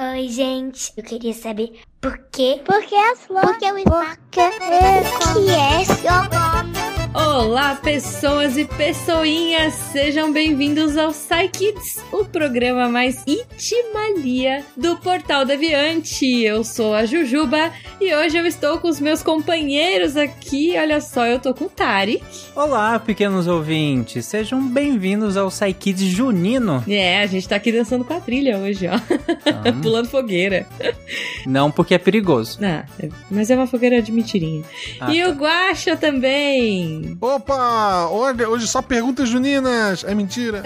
Oi, gente. Eu queria saber por quê? Por que as flores? Por que o Porque o que é Olá, pessoas e pessoinhas! Sejam bem-vindos ao Psy Kids, o programa mais itimalia do Portal Deviante. Eu sou a Jujuba e hoje eu estou com os meus companheiros aqui. Olha só, eu tô com o Tarek. Olá, pequenos ouvintes! Sejam bem-vindos ao Psy Kids Junino. É, a gente tá aqui dançando quadrilha hoje, ó. Hum. Pulando fogueira. Não porque é perigoso. Ah, mas é uma fogueira de mentirinha. Ah, e tá. o Guaxa também. Opa! Olha, hoje só perguntas juninas. É mentira.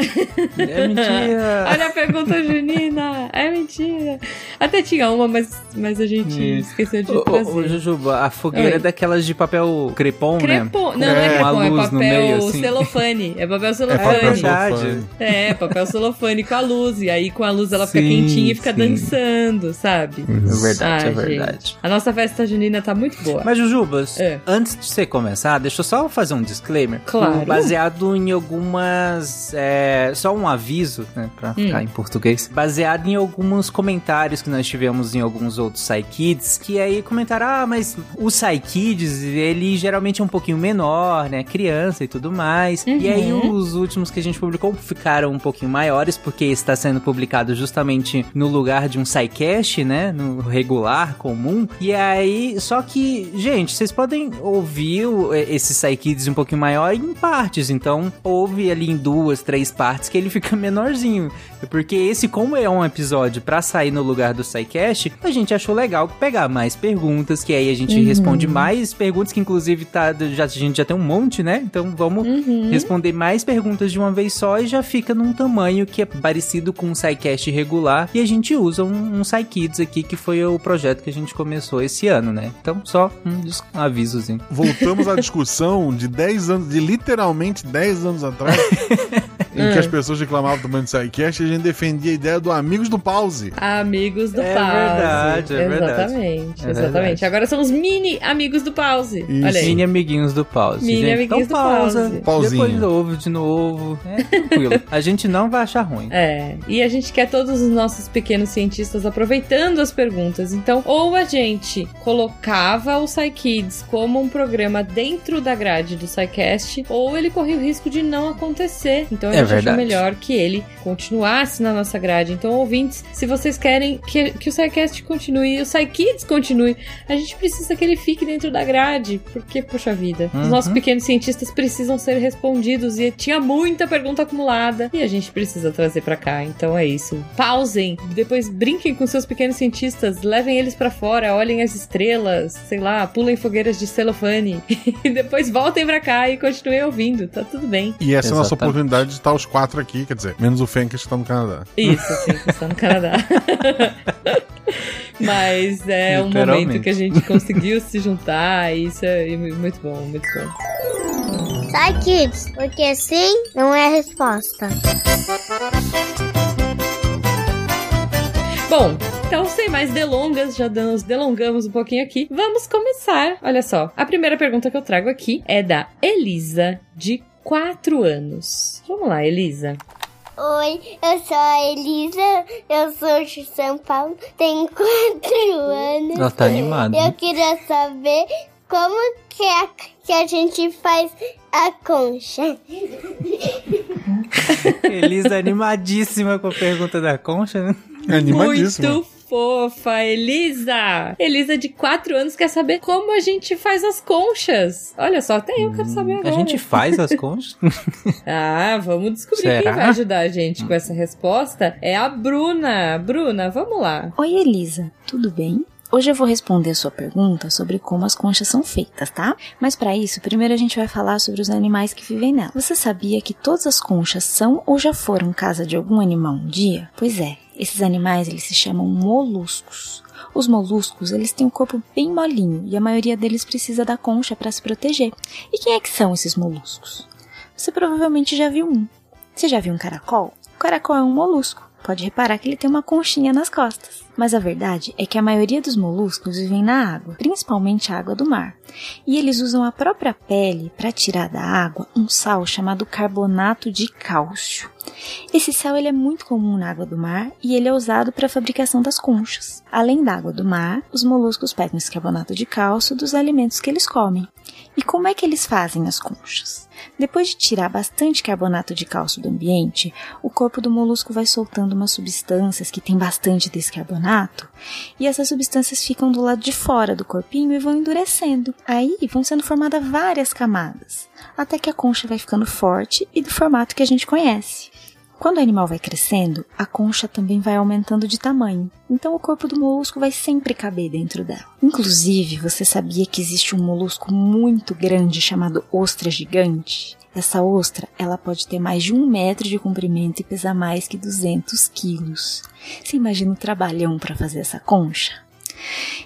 É mentira! Olha a pergunta junina. É mentira. Até tinha uma, mas, mas a gente Hum. esqueceu de Ô, ô, trazer. ô, Jujuba, a fogueira Oi. é daquelas de papel crepom, né? Crepom. Não, não é É, crepom, é papel meio, assim. celofane. É papel É celofane. papel verdade. celofane. É, papel celofane com a luz. E aí com a luz ela fica Sim, quentinha e fica sim. dançando, sabe? É verdade, Ah, é verdade. gente. A nossa festa junina tá muito boa. Mas, Jujubas, É. antes de você começar, deixa eu só fazer um disclaimer. Claro. Baseado em algumas. é, só um aviso, né? Pra Hum. ficar em português. Baseado em alguns comentários que nós tivemos em alguns outros Psykids. Que aí comentaram: ah, mas o Psykids, ele geralmente é um pouquinho menor, né? Criança e tudo mais. E aí Uhum. os últimos que a gente publicou ficaram um pouquinho maiores, porque está sendo publicado justamente no lugar de um SciCast, né? No regular, comum. E aí, só que, gente, vocês podem ouvir esse SciKids um pouquinho maior em partes. Então, ouve ali em duas, três partes que ele fica menorzinho. Porque esse, como é um episódio pra sair no lugar do SciCast, a gente achou legal pegar mais perguntas, que aí a gente Uhum. responde mais perguntas, que inclusive tá, já, a gente já tem um monte, né? Então vamos Uhum. responder mais perguntas de uma vez só e já fica num tamanho que é parecido com um SciCast regular. E a gente usa um, um SciKids aqui, que foi o projeto que a gente começou esse ano, né? Então, só um avisozinho. Voltamos à discussão de 10 anos, de literalmente 10 anos atrás, em que as pessoas reclamavam do do SciCast e a gente defendia a ideia do Amigos do Pause. Amigos do É Pause. verdade, é verdade. Exatamente, É exatamente. verdade. Agora são os mini amigos do Pause. Isso. Olha aí. Mini amiguinhos do pause. Mini gente. amiguinhos então, do pausa, pause. Pauzinho. Depois ouve de novo. É tranquilo. a gente não vai achar ruim. É, e a gente quer todos os nossos pequenos cientistas aproveitando as perguntas. Então, ou a gente colocava o PsyKids como um programa dentro da grade do PsyCast, ou ele corria o risco de não acontecer. Então É gente achou verdade. melhor que ele continuasse na nossa grade. Então, ouvintes, se vocês querem que, que o PsyCast continue e o PsyKids continue, a gente precisa que ele fique dentro da grade. Porque, poxa vida, os Uhum. nossos pequenos cientistas precisam ser respondidos e tinha muita pergunta acumulada e a gente precisa trazer pra cá. Então é isso. Pausem, depois brinquem com seus pequenos cientistas, levem eles pra fora, olhem as estrelas, sei lá, pulem fogueiras de celofane e depois voltem pra cá e continuem ouvindo. Tá tudo bem. E essa é a nossa Exatamente. oportunidade de estar os quatro aqui, quer dizer, menos o Fenker que está no Canadá. Isso, assim, que está no Canadá. Mas é um momento que a gente conseguiu se juntar e isso é muito bom, muito bom. Sai, kids, porque sim não é a resposta. Bom, então sem mais delongas, já nos delongamos um pouquinho aqui. Vamos começar. Olha só, a primeira pergunta que eu trago aqui é da Elisa, de 4 anos. Vamos lá, Elisa. Oi, eu sou a Elisa, eu sou de São Paulo, tenho 4 anos. Ela tá animada. Eu queria saber como que a, que a gente faz a concha. Elisa animadíssima com a pergunta da concha, né? É animadíssimo. Muito fofa, Elisa! Elisa, de 4 anos, quer saber como a gente faz as conchas. Olha só, até eu quero saber agora. A gente faz as conchas? Ah, vamos descobrir Será? quem vai ajudar a gente com essa resposta. É a Bruna. Bruna, vamos lá. Oi, Elisa, tudo bem? Hoje eu vou responder a sua pergunta sobre como as conchas são feitas, tá? Mas para isso, primeiro a gente vai falar sobre os animais que vivem nela. Você sabia que todas as conchas são ou já foram casa de algum animal um dia? Pois é, esses animais eles se chamam moluscos. Os moluscos, eles têm um corpo bem molinho e a maioria deles precisa da concha para se proteger. E quem é que são esses moluscos? Você provavelmente já viu um. Você já viu um caracol? O caracol é um molusco. Pode reparar que ele tem uma conchinha nas costas. Mas a verdade é que a maioria dos moluscos vivem na água, principalmente a água do mar. E eles usam a própria pele para tirar da água um sal chamado carbonato de cálcio. Esse sal ele é muito comum na água do mar e ele é usado para a fabricação das conchas. Além da água do mar, os moluscos pegam esse carbonato de cálcio dos alimentos que eles comem. E como é que eles fazem as conchas? Depois de tirar bastante carbonato de cálcio do ambiente, o corpo do molusco vai soltando umas substâncias que tem bastante desse carbonato, e essas substâncias ficam do lado de fora do corpinho e vão endurecendo. Aí vão sendo formadas várias camadas, até que a concha vai ficando forte e do formato que a gente conhece. Quando o animal vai crescendo, a concha também vai aumentando de tamanho, então o corpo do molusco vai sempre caber dentro dela. Inclusive, você sabia que existe um molusco muito grande chamado ostra gigante? Essa ostra, ela pode ter mais de um metro de comprimento e pesar mais que 200 quilos. Você imagina o trabalhão para fazer essa concha?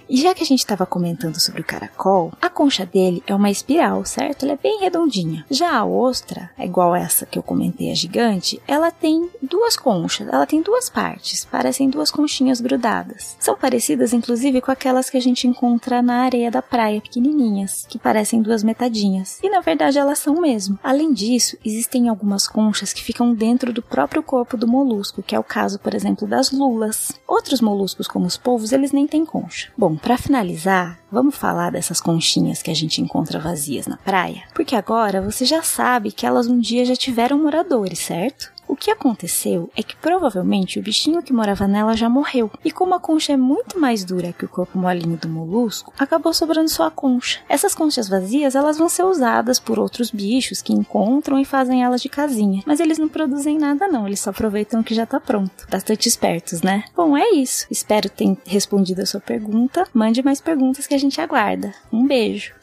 E já que a gente estava comentando sobre o caracol, a concha dele é uma espiral, certo? Ela é bem redondinha. Já a ostra, igual essa que eu comentei, a gigante, ela tem duas conchas, ela tem duas partes, parecem duas conchinhas grudadas. São parecidas, inclusive, com aquelas que a gente encontra na areia da praia, pequenininhas, que parecem duas metadinhas. E na verdade elas são mesmo. Além disso, existem algumas conchas que ficam dentro do próprio corpo do molusco, que é o caso, por exemplo, das lulas. Outros moluscos, como os polvos, eles nem têm concha. Bom, para finalizar, vamos falar dessas conchinhas que a gente encontra vazias na praia? Porque agora você já sabe que elas um dia já tiveram moradores, certo? O que aconteceu é que provavelmente o bichinho que morava nela já morreu, e como a concha é muito mais dura que o corpo molinho do molusco, acabou sobrando só a concha. Essas conchas vazias elas vão ser usadas por outros bichos que encontram e fazem elas de casinha, mas eles não produzem nada não, eles só aproveitam o que já tá pronto. Bastante espertos, né? Bom, é isso. Espero ter respondido a sua pergunta. Mande mais perguntas que a gente aguarda. Um beijo.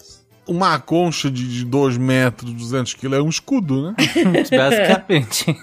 Uma concha de 2 metros, 200 quilos é um escudo, né? Basicamente.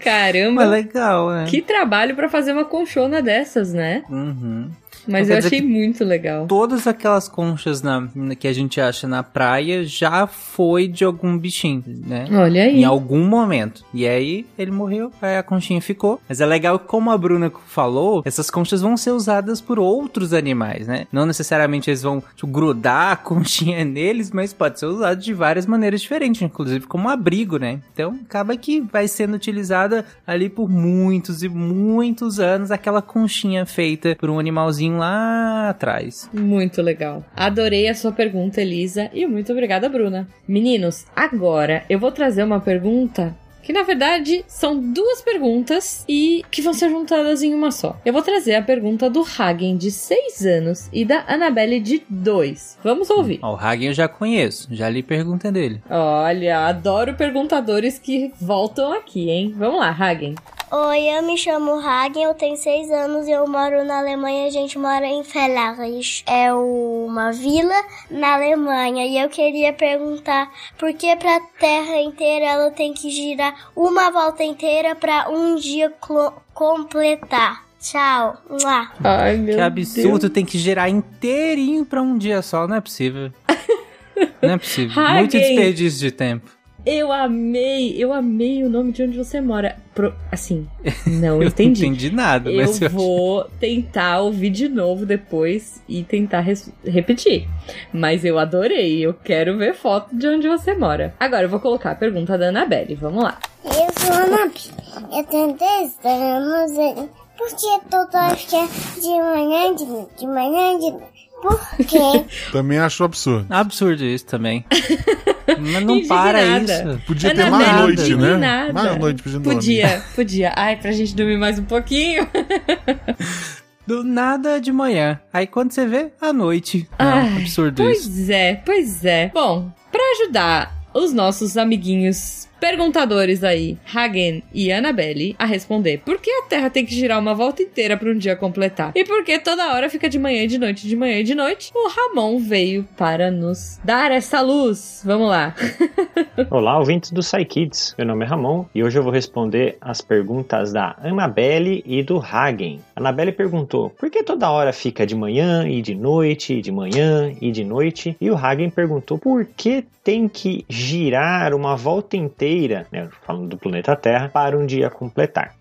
Caramba, Mas legal, né? que trabalho pra fazer uma conchona dessas, né? Uhum. Mas Então eu achei muito legal. Todas aquelas conchas na, que a gente acha na praia já foi de algum bichinho, né? Olha aí. Em algum momento. E aí ele morreu, aí a conchinha ficou. Mas é legal que, como a Bruna falou, essas conchas vão ser usadas por outros animais, né? Não necessariamente eles vão tipo, grudar a conchinha neles, mas pode ser usado de várias maneiras diferentes, inclusive como abrigo, né? Então acaba que vai sendo utilizada ali por muitos e muitos anos aquela conchinha feita por um animalzinho lá atrás. Muito legal. Adorei a sua pergunta, Elisa. E muito obrigada, Bruna. Meninos, agora eu vou trazer uma pergunta. Que na verdade são duas perguntas e que vão ser juntadas em uma só. Eu vou trazer a pergunta do Hagen, de 6 anos, e da Annabelle, de 2. Vamos ouvir. Ó, o Hagen eu já conheço, já li pergunta dele. Olha, adoro perguntadores que voltam aqui, hein? Vamos lá, Hagen. Oi, eu me chamo Hagen, eu tenho seis anos e eu moro na Alemanha. A gente mora em Fellerich. É uma vila na Alemanha. E eu queria perguntar por que pra Terra inteira ela tem que girar uma volta inteira pra um dia completar. Tchau. Mua. Ai, meu Que absurdo, tem que gerar inteirinho pra um dia só, não é possível. Não é possível. Hagen. Muito desperdício de tempo. Eu amei, eu amei o nome de onde você mora. Pro- assim, não entendi. Não entendi nada, Eu mas eu vou tentar ouvir de novo depois e tentar res- repetir. Mas eu adorei, eu quero ver foto de onde você mora. Agora eu vou colocar a pergunta da Annabelle, vamos lá. Eu sou a Nabi. Eu tenho 10 anos. e- Por que toda hora fica de manhã, de de manhã, de? Por quê? Também acho absurdo. Absurdo isso também. Mas não para isso. Podia ter mais noite, né? indignada. Mais noite pra gente dormir. Podia, podia. Ai, pra gente dormir mais um pouquinho. Do nada de manhã. Aí quando você vê, à noite. Não, Ai, absurdo isso. Pois é, pois é. Bom, pra ajudar os nossos amiguinhos perguntadores aí, Hagen e Annabelle, a responder por que a Terra tem que girar uma volta inteira para um dia completar e por que toda hora fica de manhã e de noite, de manhã e de noite, o Ramon veio para nos dar essa luz. Vamos lá. Olá, ouvintes do SciKids. Meu nome é Ramon e hoje eu vou responder as perguntas da Annabelle e do Hagen. Annabelle perguntou por que toda hora fica de manhã e de noite, de manhã e de noite? E o Hagen perguntou por que tem que girar uma volta inteira, né, falando do planeta Terra, para um dia completar.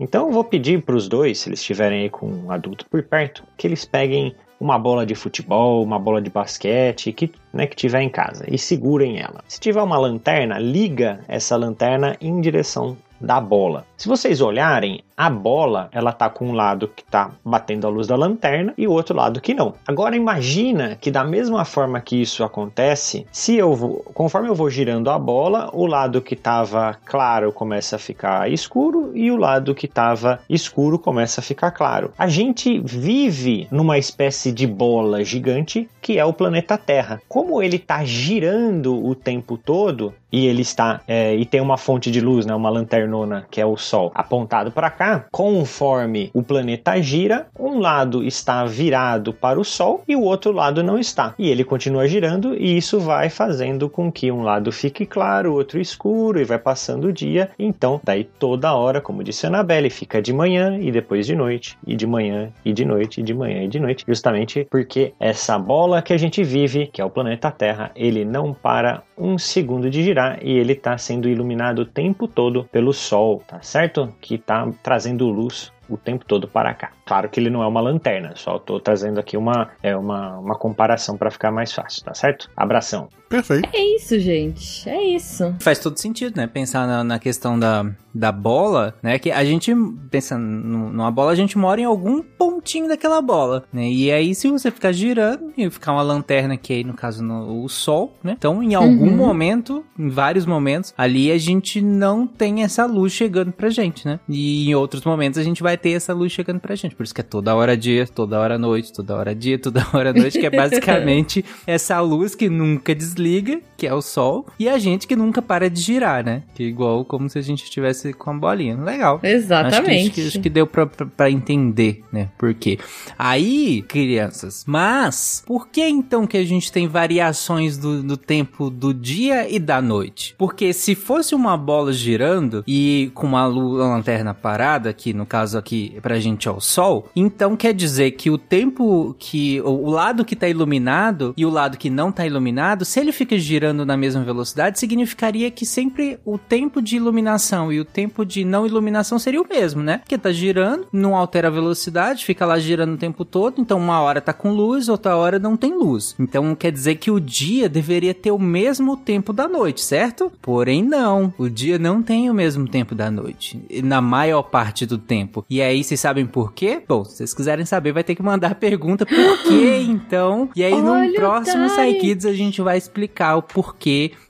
Então eu vou pedir para os dois, se eles estiverem aí com um adulto por perto, que eles peguem uma bola de futebol, uma bola de basquete, que, né, que tiver em casa, e segurem ela. Se tiver uma lanterna, liga essa lanterna em direção da bola. Se vocês olharem, a bola, ela tá com um lado que tá batendo a luz da lanterna e o outro lado que não. Agora imagina que da mesma forma que isso acontece, se eu vou, conforme eu vou girando a bola, o lado que estava claro começa a ficar escuro e o lado que estava escuro começa a ficar claro. A gente vive numa espécie de bola gigante que é o planeta Terra. Como ele está girando o tempo todo, e ele está é, e tem uma fonte de luz, né, uma lanternona que é o Sol apontado para cá. Conforme o planeta gira, um lado está virado para o Sol e o outro lado não está. E ele continua girando e isso vai fazendo com que um lado fique claro, o outro escuro e vai passando o dia. Então, daí toda hora, como disse a Annabelle, fica de manhã e depois de noite e de manhã e de noite e de manhã e de noite, justamente porque essa bola que a gente vive, que é o planeta Terra, ele não para um segundo de girar e ele está sendo iluminado o tempo todo pelo Sol, tá certo? Que está trazendo luz o tempo todo para cá. Claro que ele não é uma lanterna, só estou trazendo aqui uma, é uma, uma comparação para ficar mais fácil, tá certo? Abração. Perfeito. É isso, gente. É isso. Faz todo sentido, né? Pensar na, na questão da, da bola, né? Que a gente, pensando numa bola, a gente mora em algum pontinho daquela bola, né? E aí, se você ficar girando e ficar uma lanterna, que aí, no caso, no, o sol, né? Então, em algum uhum. momento, em vários momentos, ali a gente não tem essa luz chegando pra gente, né? E em outros momentos a gente vai ter essa luz chegando pra gente. Por isso que é toda hora dia, toda hora noite, toda hora dia, toda hora noite, que é basicamente essa luz que nunca desliga, League que é o sol, e a gente que nunca para de girar, né? Que é igual como se a gente estivesse com a bolinha. Legal. Exatamente. Acho que, acho que, acho que deu pra, pra, pra, entender, né? Por quê? Aí, crianças, mas por que então que a gente tem variações do, do tempo do dia e da noite? Porque se fosse uma bola girando e com uma, luz, uma lanterna parada, que no caso aqui pra gente é o sol, então quer dizer que o tempo que. O lado que tá iluminado e o lado que não tá iluminado, se ele fica girando na mesma velocidade, significaria que sempre o tempo de iluminação e o tempo de não iluminação seria o mesmo, né? Porque tá girando, não altera a velocidade, fica lá girando o tempo todo, então uma hora tá com luz, outra hora não tem luz. Então quer dizer que o dia deveria ter o mesmo tempo da noite, certo? Porém, não. O dia não tem o mesmo tempo da noite. Na maior parte do tempo. E aí, vocês sabem por quê? Bom, se vocês quiserem saber, vai ter que mandar a pergunta por quê, então. E aí, Olha no próximo Kids a gente vai explicar o porquê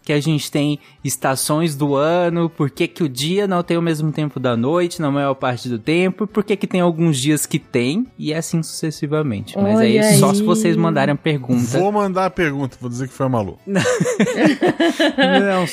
que a gente tem estações do ano, por que, que o dia não tem o mesmo tempo da noite na maior parte do tempo, por que, que tem alguns dias que tem, e assim sucessivamente. Mas Olha aí, aí, só se vocês mandarem a pergunta. Vou mandar a pergunta, vou dizer que foi a Malu. não,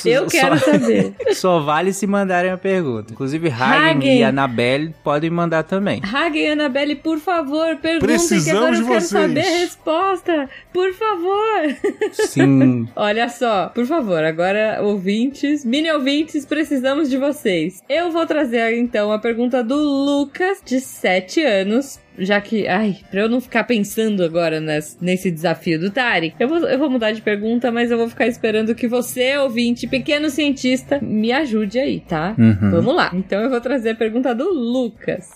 Eu quero só, saber. Só vale se mandarem a pergunta. Inclusive, Hagen, e Annabelle podem mandar também. Hagen e Annabelle, por favor, perguntem Precisamos que agora eu quero vocês. saber a resposta. Por favor. Sim. Olha só, por favor, agora ouvintes, mini ouvintes, precisamos de vocês. Eu vou trazer então a pergunta do Lucas, de 7 anos, já que, ai, pra eu não ficar pensando agora nesse, nesse desafio do Tari, eu vou, eu vou mudar de pergunta, mas eu vou ficar esperando que você, ouvinte, pequeno cientista, me ajude aí, tá? Uhum. Vamos lá. Então eu vou trazer a pergunta do Lucas.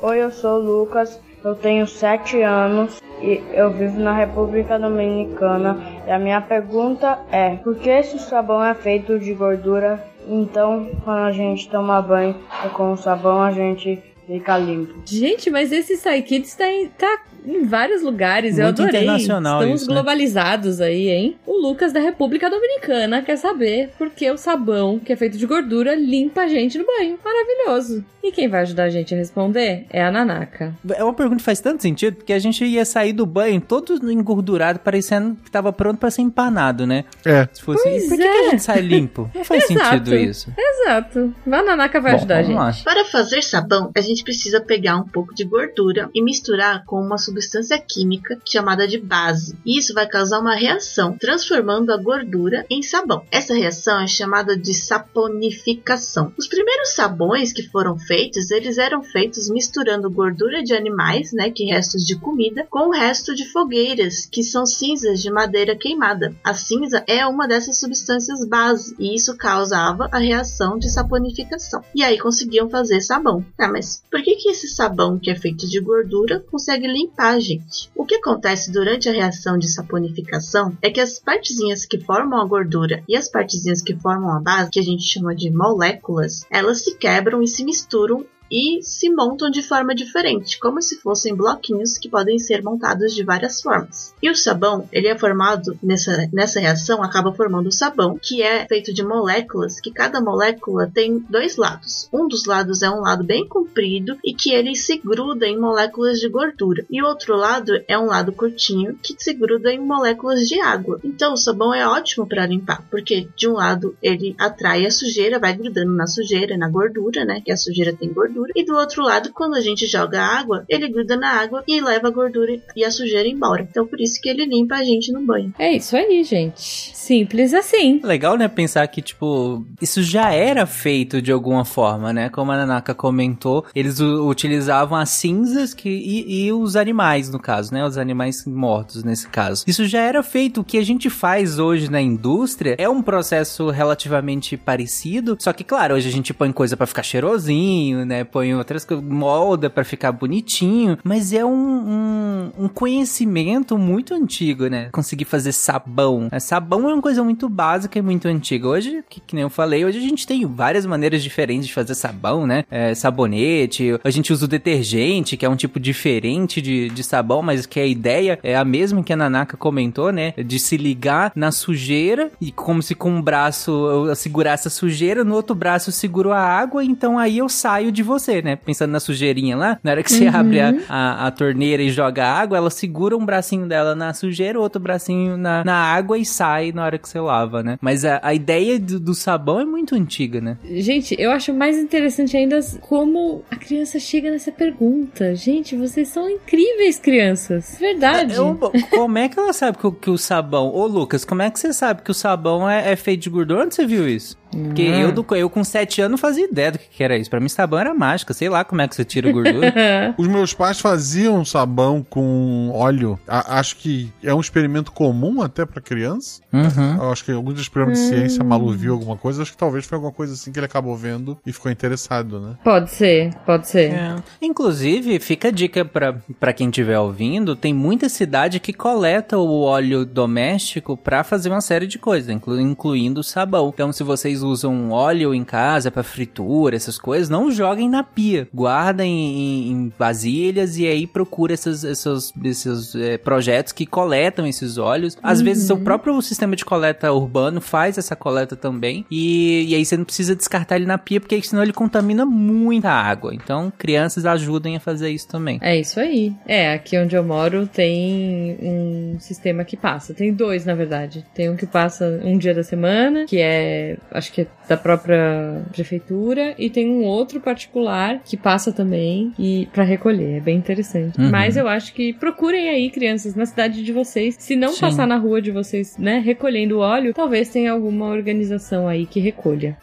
Oi, eu sou o Lucas, eu tenho 7 anos e eu vivo na República Dominicana. E a minha pergunta é: por que esse sabão é feito de gordura? Então, quando a gente toma banho com o sabão, a gente fica limpo. Gente, mas esse Psykids tá, em, tá em vários lugares, Muito eu adorei. internacional Estamos isso, né? globalizados né? aí, hein? O Lucas da República Dominicana quer saber por que o sabão, que é feito de gordura, limpa a gente no banho. Maravilhoso. E quem vai ajudar a gente a responder é a Nanaka. É uma pergunta que faz tanto sentido, porque a gente ia sair do banho todo engordurado, parecendo que tava pronto para ser empanado, né? É. Se fosse pois por que, é. que, a gente sai limpo? Não faz sentido isso. Exato. A Nanaka vai Bom, ajudar a gente. Lá. Para fazer sabão, a gente precisa pegar um pouco de gordura e misturar com uma substância química chamada de base. E isso vai causar uma reação, transformando a gordura em sabão. Essa reação é chamada de saponificação. Os primeiros sabões que foram feitos, eles eram feitos misturando gordura de animais, né, que restos de comida, com o resto de fogueiras, que são cinzas de madeira queimada. A cinza é uma dessas substâncias base e isso causava a reação de saponificação. E aí conseguiam fazer sabão. Ah, mas por que, que esse sabão que é feito de gordura consegue limpar a gente? O que acontece durante a reação de saponificação é que as partezinhas que formam a gordura e as partezinhas que formam a base, que a gente chama de moléculas, elas se quebram e se misturam e se montam de forma diferente, como se fossem bloquinhos que podem ser montados de várias formas. E o sabão, ele é formado nessa, nessa reação, acaba formando o sabão, que é feito de moléculas, que cada molécula tem dois lados. Um dos lados é um lado bem comprido e que ele se gruda em moléculas de gordura, e o outro lado é um lado curtinho que se gruda em moléculas de água. Então o sabão é ótimo para limpar, porque de um lado ele atrai a sujeira, vai grudando na sujeira, na gordura, né? Que a sujeira tem gordura gordura. E do outro lado, quando a gente joga água, ele gruda na água e leva a gordura e a sujeira embora. Então por isso que ele limpa a gente no banho. É isso aí, gente. Simples assim. Legal, né? Pensar que, tipo, isso já era feito de alguma forma, né? Como a Nanaka comentou, eles utilizavam as cinzas que, e, e, os animais, no caso, né? Os animais mortos, nesse caso. Isso já era feito. O que a gente faz hoje na indústria é um processo relativamente parecido. Só que, claro, hoje a gente põe coisa para ficar cheirosinho, né? Põe outras coisas, molda para ficar bonitinho, mas é um, um, um, conhecimento muito antigo, né? Conseguir fazer sabão. É, sabão é uma coisa muito básica e muito antiga. Hoje, que, que nem eu falei, hoje a gente tem várias maneiras diferentes de fazer sabão, né? É, sabonete, a gente usa o detergente, que é um tipo diferente de, de sabão, mas que a ideia é a mesma que a Nanaka comentou, né? De se ligar na sujeira e como se com um braço eu segurasse a sujeira, no outro braço eu seguro a água, então aí eu saio de você você, né? Pensando na sujeirinha lá, na hora que você uhum. abre a, a, a, torneira e joga água, ela segura um bracinho dela na sujeira, outro bracinho na, na água e sai na hora que você lava, né? Mas a, a ideia do, do, sabão é muito antiga, né? Gente, eu acho mais interessante ainda como a criança chega nessa pergunta. Gente, vocês são incríveis, crianças. Verdade. Eu, como é que ela sabe que, que, o sabão. Ô, Lucas, como é que você sabe que o sabão é, é feito de gordura? Onde você viu isso? Porque eu, do, eu com 7 anos não fazia ideia do que, que era isso. Pra mim, sabão era mágica. Sei lá como é que você tira gordura. Os meus pais faziam sabão com óleo. A, acho que é um experimento comum até pra criança. Uhum. Eu acho que alguns experimentos de ciência, hum. Malu viu alguma coisa. Acho que talvez foi alguma coisa assim que ele acabou vendo e ficou interessado, né? Pode ser, pode ser. É. Inclusive, fica a dica pra, pra quem estiver ouvindo: tem muita cidade que coleta o óleo doméstico pra fazer uma série de coisas, inclu, incluindo o sabão. Então, se vocês usam óleo em casa para fritura, essas coisas, não joguem na pia. Guardem em, em vasilhas e aí procura esses, esses, esses é, projetos que coletam esses óleos. Às uhum. vezes o próprio sistema de coleta urbano faz essa coleta também. E, e aí você não precisa descartar ele na pia, porque senão ele contamina muita água. Então, crianças ajudem a fazer isso também. É isso aí. É, aqui onde eu moro tem um sistema que passa. Tem dois, na verdade. Tem um que passa um dia da semana, que é, acho que é da própria prefeitura, e tem um outro particular que passa também e para recolher. É bem interessante. Uhum. Mas eu acho que procurem aí, crianças, na cidade de vocês. Se não Sim. passar na rua de vocês, né, recolhendo óleo, talvez tenha alguma organização aí que recolha.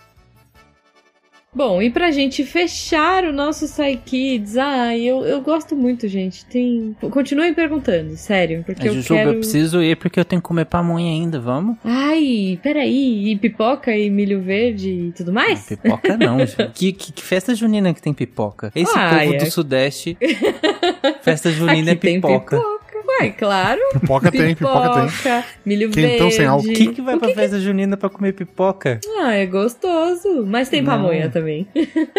Bom, e pra gente fechar o nosso Psy Kids, ah, eu, eu gosto muito, gente. Tem. Continuem perguntando, sério, porque é, eu Jujuba, quero... eu preciso ir porque eu tenho que comer pamonha ainda, vamos? Ai, peraí, e pipoca e milho verde e tudo mais? Não, pipoca não, que, que, que, festa junina que tem pipoca? Esse ah, povo é. do Sudeste, festa junina Aqui é pipoca. Tem pipoca. Ué, claro. Pipoca tem, pipoca, tem. Milho Quentão verde. sem álcool. Quem que vai o pra que festa que... junina pra comer pipoca? Ah, é gostoso. Mas tem Não. pamonha também.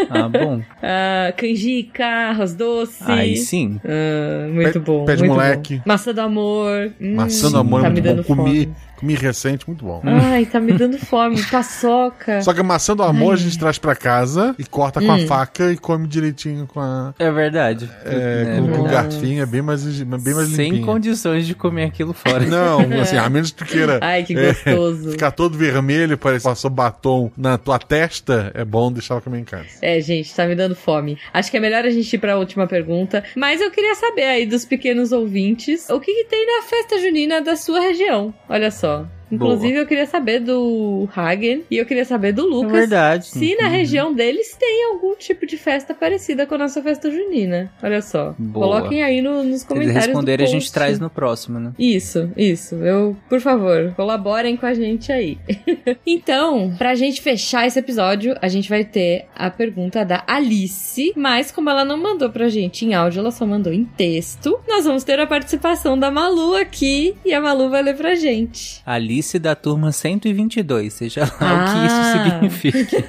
Ah, bom. ah, canjica, arroz doce. Aí sim. Ah, muito bom. Pé de moleque. Bom. Maçã do amor. Maçã do amor, tá muito me dando bom. Comi, Comi recente, muito bom. Ai, tá me dando fome. Paçoca. Só que a maçã do amor Ai. a gente traz pra casa e corta com hum. a faca e come direitinho com a. É verdade. É, é com, o garfinho é bem mais, bem mais Sem limpinho. condições de comer aquilo fora. Não, assim, a menos que tu queira. Ai, que gostoso. É, ficar todo vermelho, parece que passou batom na tua testa, é bom deixar ela comer em casa. É, gente, tá me dando fome. Acho que é melhor a gente ir pra última pergunta. Mas eu queria saber aí dos pequenos ouvintes o que, que tem na festa junina da sua região. Olha só. Cool. Inclusive, eu queria saber do Hagen e eu queria saber do Lucas. É verdade. Se na Uhum. região deles tem algum tipo de festa parecida com a nossa festa junina. Olha só. Boa. Coloquem aí no- nos Se comentários. do responderem, a gente traz no próximo, né? Isso, isso. Eu, por favor, colaborem com a gente aí. então, pra gente fechar esse episódio, a gente vai ter a pergunta da Alice, mas como ela não mandou pra gente em áudio, ela só mandou em texto, nós vamos ter a participação da Malu aqui e a Malu vai ler pra gente. Alice da turma 122, seja lá Ah. o que isso significa.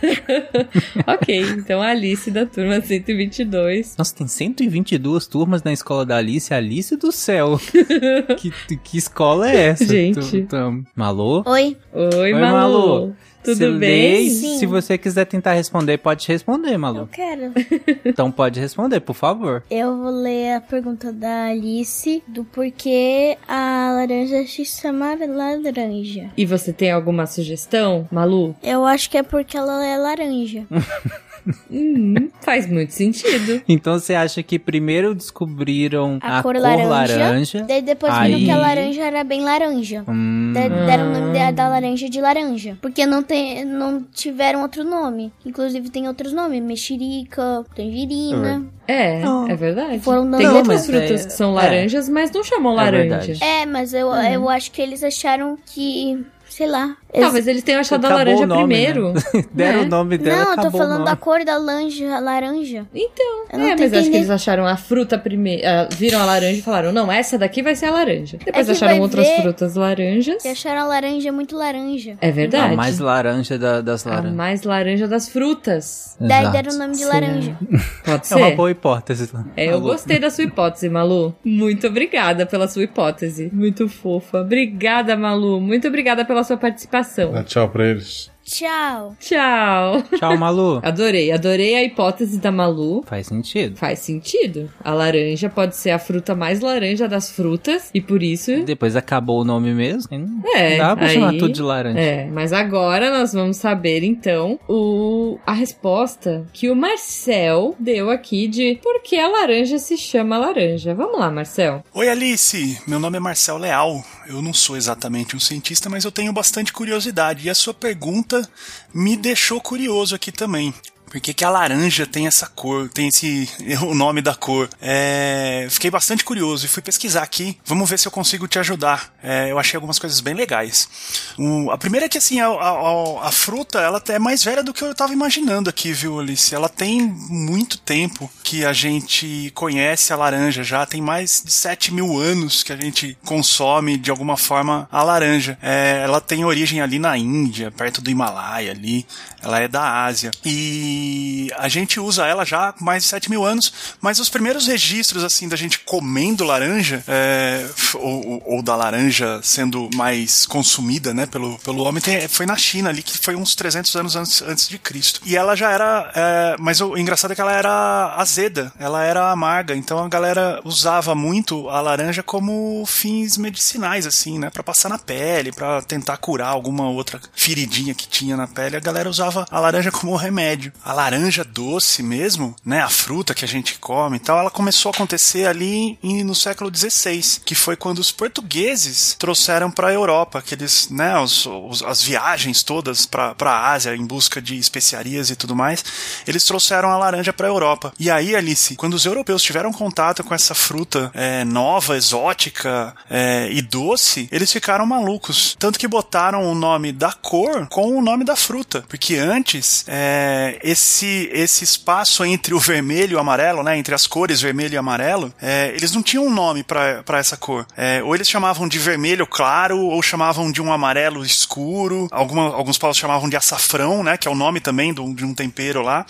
ok, então a Alice da turma 122. Nossa, tem 122 turmas na escola da Alice. Alice do céu. que, que escola é essa? Gente. Tu- tu- Malô? Oi, Oi, Oi, Malu. Malu. Tudo Se bem? Sim. Se você quiser tentar responder, pode responder, eu Malu. quero. Então pode responder, por favor. Eu vou ler a pergunta da Alice do porquê a laranja se chama laranja. E você tem alguma sugestão, Malu? Eu acho que é porque ela é laranja. Hum, faz muito sentido. Então você acha que primeiro descobriram A a, cor cor, laranja. laranja? Daí depois Aí- viram que a laranja era bem laranja. Hum, Deram o nome da, da laranja de laranja. Porque não, tem, não tiveram outro nome. Inclusive tem outros nomes. Mexerica, tangerina. É, é verdade. Foram dando Tem outras frutas é- que são é. laranjas, mas não chamam É laranja. verdade. É, mas eu, eu acho que eles acharam que... Sei lá. Talvez eles tenham achado a Acabou laranja o nome, primeiro. Deram né? o nome dela, Não, eu tô falando da cor da laranja. laranja. Então, Eu não é, mas acho que entendendo. eles acharam a fruta primeiro. viram a laranja e falaram: não, essa daqui vai ser a laranja. Depois que acharam outras frutas laranjas. E acharam a laranja muito laranja. É verdade. A mais laranja da- das A laranjas. mais laranja das frutas. Daí Exato. deram o nome de laranja. Pode É ser. uma boa hipótese. É, eu Malu. gostei da sua hipótese, Malu. Muito obrigada pela sua hipótese. Muito fofa. Obrigada, Malu. Muito obrigada pela sua participação. Dá tchau pra eles. Tchau. Tchau. Tchau, Malu. Adorei, adorei a hipótese da Malu. Faz sentido. Faz sentido. A laranja pode ser a fruta mais laranja das frutas e por isso. Depois acabou o nome mesmo. Não É, dá pra aí- chamar tudo de laranja. É, mas agora nós vamos saber então o a resposta que o Marcel deu aqui de por que a laranja se chama laranja. Vamos lá, Marcel. Oi Alice, meu nome é Marcel Leal. Eu não sou exatamente um cientista, mas eu tenho bastante curiosidade. E a sua pergunta me deixou curioso aqui também. Por que, que a laranja tem essa cor, tem esse o nome da cor? É, fiquei bastante curioso e fui pesquisar aqui. Vamos ver se eu consigo te ajudar. É, eu achei algumas coisas bem legais. O- a primeira é que assim a, a- a fruta ela é mais velha do que eu estava imaginando aqui, viu, Alice? Ela tem muito tempo que a gente conhece a laranja já. Tem mais de 7 mil anos que a gente consome de alguma forma a laranja. É, ela tem origem ali na Índia, perto do Himalaia ali. Ela é da Ásia. E a gente usa ela já há mais de 7 mil anos, mas os primeiros registros assim da gente comendo laranja, é, ou, ou- da laranja sendo mais consumida né, pelo, pelo homem, tem- foi na China ali, que foi uns 300 anos antes, antes de Cristo. E ela já era. é, mas o engraçado é que ela era azeda, ela era amarga, então a galera usava muito a laranja como fins medicinais, assim, né? Pra passar na pele, pra tentar curar alguma outra feridinha que tinha na pele. A galera usava a laranja como remédio. A laranja doce mesmo, né? A fruta que a gente come e tal, ela começou a acontecer ali em- no século XVI, que foi quando os portugueses trouxeram pra Europa, aqueles, né? Os, os- as viagens todas pra, pra Ásia em busca de especiarias e tudo mais, eles trouxeram a laranja pra Europa. E aí, Alice, quando os europeus tiveram contato com essa fruta é, nova, exótica é, e doce, eles ficaram malucos. Tanto que botaram o nome da cor com o nome da fruta. Porque antes, é, esse, esse espaço entre o vermelho e o amarelo, né, entre as cores vermelho e amarelo, é, eles não tinham um nome pra essa cor. É, ou eles chamavam de vermelho claro, ou chamavam de um amarelo escuro. Alguma, alguns povos chamavam de açafrão, né, que é o nome também do- de um tempero lá.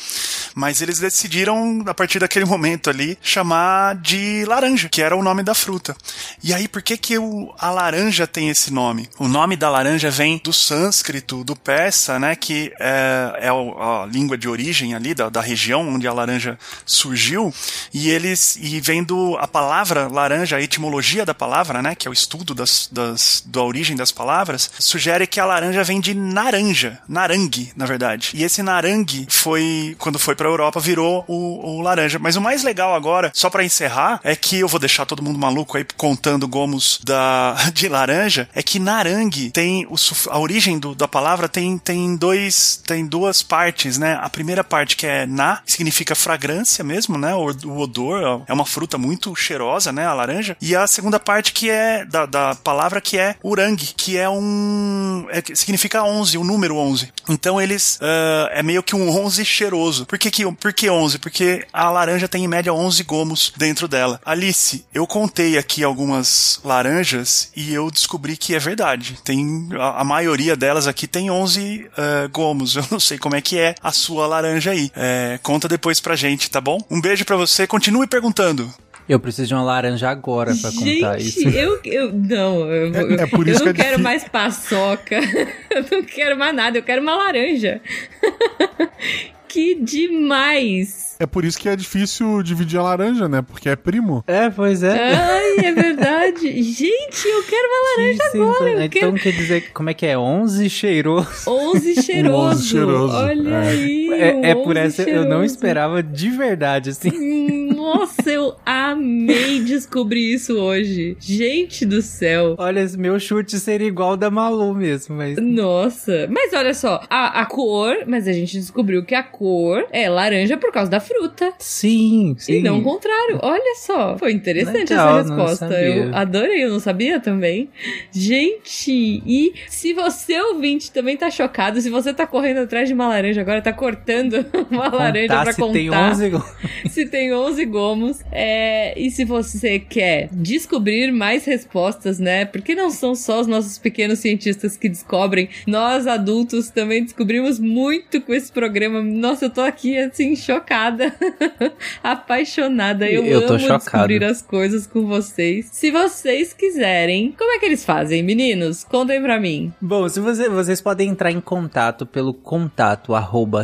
Mas eles decidiram, a partir daquele momento ali, chamar de laranja, que era o nome da fruta. E aí, por que que o, a laranja tem esse nome? O nome da laranja vem do sânscrito, do persa, né, que é, é a língua de origem ali da, da região onde a laranja surgiu, e eles e vendo a palavra laranja, a etimologia da palavra, né, que é o estudo das, das, da origem das palavras, sugere que a laranja vem de naranja, narangue, na verdade. E esse narangue foi, quando foi pra Europa, virou o, o laranja. Mas o mais legal agora, só pra encerrar, é que eu vou deixar todo mundo maluco aí contando gomos da, de laranja, é que narangue tem o, a origem do- da palavra tem, tem dois tem duas partes, né? A primeira parte que é na, que significa fragrância mesmo, né? O, o odor, é uma fruta muito cheirosa, né? A laranja. E a segunda parte que é da, da palavra que é urangue, que é um é, significa 11, o número 11. Então eles ah, é meio que um 11 cheiroso. Por que que por que 11? Porque a laranja tem em média 11 gomos dentro dela. Alice, eu contei aqui algumas laranjas e eu descobri que é verdade. Tem a, a maioria delas aqui tem 11 ah, gomos. Eu não sei como é que é a sua laranja aí. É, conta depois pra gente, tá bom? Um beijo pra você. Continue perguntando. Eu preciso de uma laranja agora pra contar isso. eu, eu. Não, eu, eu, É por eu isso não que é quero difí- mais paçoca. eu não quero mais nada, eu quero uma laranja. que demais! É por isso que é difícil dividir a laranja, né? Porque é primo. É, pois é. Ai, é verdade. Gente, eu quero uma laranja Sim, agora. Então quero quer dizer, como é que é? 11 cheiroso. 11 cheiroso. 11 cheiroso, Olha é. aí. um É, é por 11 essa eu não cheiroso. esperava de verdade, assim. Nossa, eu amei descobrir isso hoje. Gente do céu. Olha, esse meu chute seria igual ao da Malu mesmo, mas. Nossa, mas olha só, a, a cor, mas a gente descobriu que a cor é laranja por causa da fruta. Sim, sim. E não o contrário. Olha só. Foi interessante Legal, essa resposta. Eu adorei, eu não sabia também. Gente, e se você ouvinte também tá chocado, se você tá correndo atrás de uma laranja agora, tá cortando uma laranja Contar pra se contar tem 11 go- se tem 11 gomos. É, e se você quer descobrir mais respostas, né? Porque não são só os nossos pequenos cientistas que descobrem. Nós, adultos, também descobrimos muito com esse programa. Nossa, eu tô aqui, assim, chocada. Apaixonada. Eu, Eu amo chocado. descobrir as coisas com vocês. Se vocês quiserem, como é que eles fazem, meninos? Contem pra mim. Bom, se você, vocês podem entrar em contato pelo contato arroba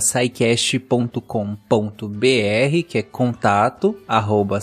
que é contato arroba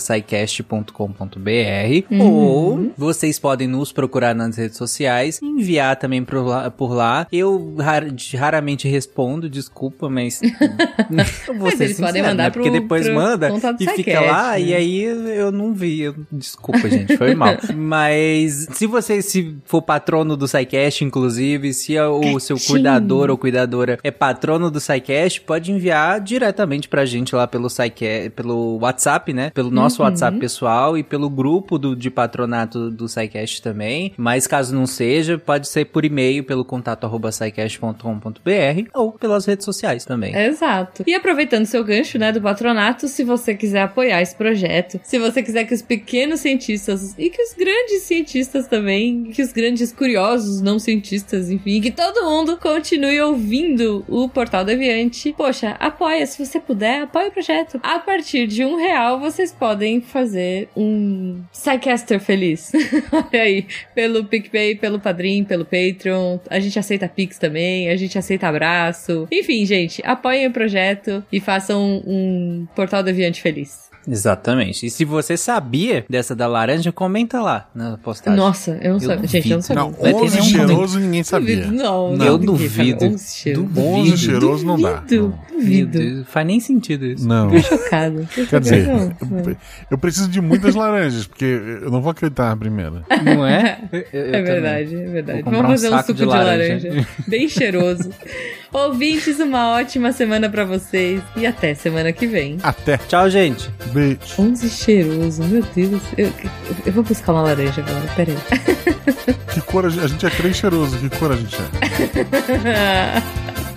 Uhum. ou vocês podem nos procurar nas redes sociais, enviar também por lá. Por lá. Eu rar- raramente respondo, desculpa, mas. Mas eles podem mandar né? Porque pro- depois pro manda e fica lá, né? e aí eu não vi. Eu- desculpa, gente, foi mal. Mas se você se for patrono do SciCast, inclusive, se o seu cuidador ou cuidadora é patrono do SciCast, pode enviar diretamente pra gente lá pelo SciCast, pelo WhatsApp, né? Pelo nosso Uhum. WhatsApp pessoal e pelo grupo do, de patronato do SciCast também. Mas caso não seja, pode ser por e-mail pelo contato arroba ou pelas redes sociais também. Exato. E aproveitando seu gancho, né, do patronato, se você quiser apoiar esse projeto, se você quiser que os pequenos cientistas e que os grandes cientistas também, que os grandes curiosos não cientistas, enfim, que todo mundo continue ouvindo o Portal Deviante, poxa, apoia, se você puder, apoia o projeto. A partir de um real, vocês podem fazer um Psycaster feliz. Olha aí, pelo PicPay, pelo Padrim, pelo Patreon. A gente aceita Pix também, a gente aceita abraço. Enfim, gente, apoiem o projeto e façam um Portal Deviante feliz. Exatamente. E se você sabia dessa da laranja, comenta lá na postagem. Nossa, eu não Eu sabia. Gente, eu não sabia. Não, Vai ter 11 nenhum cheiroso ninguém sabia. Duvido, Não, Eu não, ninguém duvido. sabe. Onze cheiroso. Duvido. 11 cheiroso não dá. Duvido, duvido. Deus, faz nem sentido isso. Não. Tô chocada. Tô Quer dizer, eu, eu preciso de muitas laranjas, porque eu não vou acreditar na primeira. Não é? Eu- eu É também. verdade, é verdade. Vamos um fazer um suco de de laranja. laranja. Bem cheiroso. Ouvintes, uma ótima semana pra vocês. E até semana que vem. Até. Tchau, gente. Beijo. 11 cheiroso, meu Deus. Eu, eu vou buscar uma laranja agora, peraí. Que cor a gente, a gente é três cheiroso. Que cor a gente é?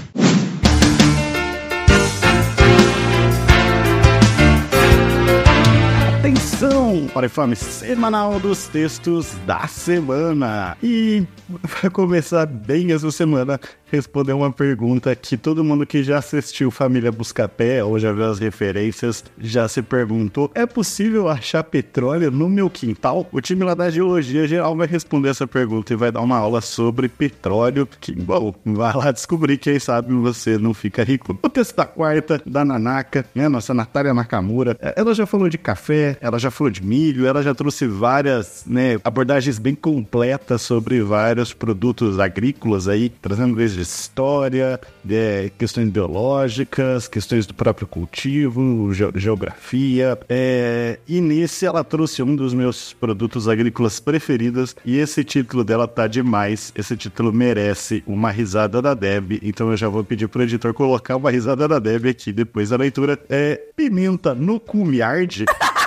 Atenção para infame semanal dos textos da semana. E para começar bem essa semana, responder uma pergunta que todo mundo que já assistiu Família Buscapé ou já viu as referências já se perguntou: é possível achar petróleo no meu quintal? O time lá da Geologia Geral vai responder essa pergunta e vai dar uma aula sobre petróleo. Que, bom, vai lá descobrir, quem sabe você não fica rico. O texto da quarta, da Nanaka, né, nossa Natália Nakamura, ela já falou de café, ela já falou de milho, ela já trouxe várias né, abordagens bem completas sobre vários produtos agrícolas aí, trazendo desde história, é, questões biológicas, questões do próprio cultivo, ge geografia. É, e nesse ela trouxe um dos meus produtos agrícolas preferidos e esse título dela tá demais. Esse título merece uma risada da Deb, então eu já vou pedir pro editor colocar uma risada da Deb aqui depois da leitura. É pimenta no cumiarde.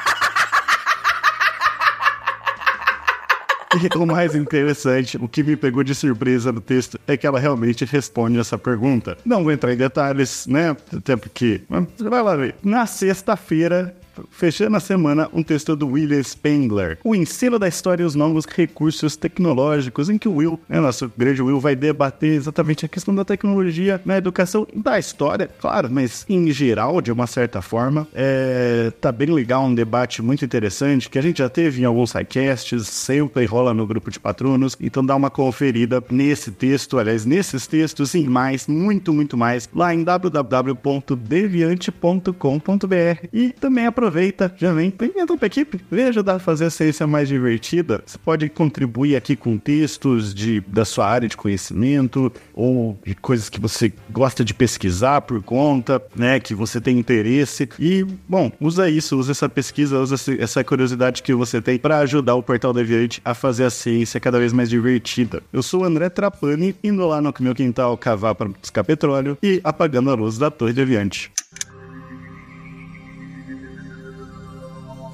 E o mais interessante, o que me pegou de surpresa no texto é que ela realmente responde essa pergunta. Não vou entrar em detalhes, né? Até porque. Vai lá ver. Na sexta-feira, fechando a semana, um texto do William Spengler. O ensino da história e os novos recursos tecnológicos, em que o Will, né, nosso grande Will, vai debater exatamente a questão da tecnologia na educação da história, claro, mas em geral, de uma certa forma. É, tá bem legal, um debate muito interessante, que a gente já teve em alguns sidecasts, sempre rola no grupo de patronos, então dá uma conferida nesse texto, aliás, nesses textos e mais, muito, muito mais, lá em www.deviante.com.br e também aproveita aproveita, já vem, entra pra equipe, vem ajudar a fazer a ciência mais divertida. Você pode contribuir aqui com textos de, da sua área de conhecimento ou de coisas que você gosta de pesquisar por conta, né, que você tem interesse. E, bom, usa isso, usa essa pesquisa, usa essa curiosidade que você tem para ajudar o Portal Deviante a fazer a ciência cada vez mais divertida. Eu sou o André Trapani, indo lá no meu quintal cavar para buscar petróleo e apagando a luz da Torre Deviante.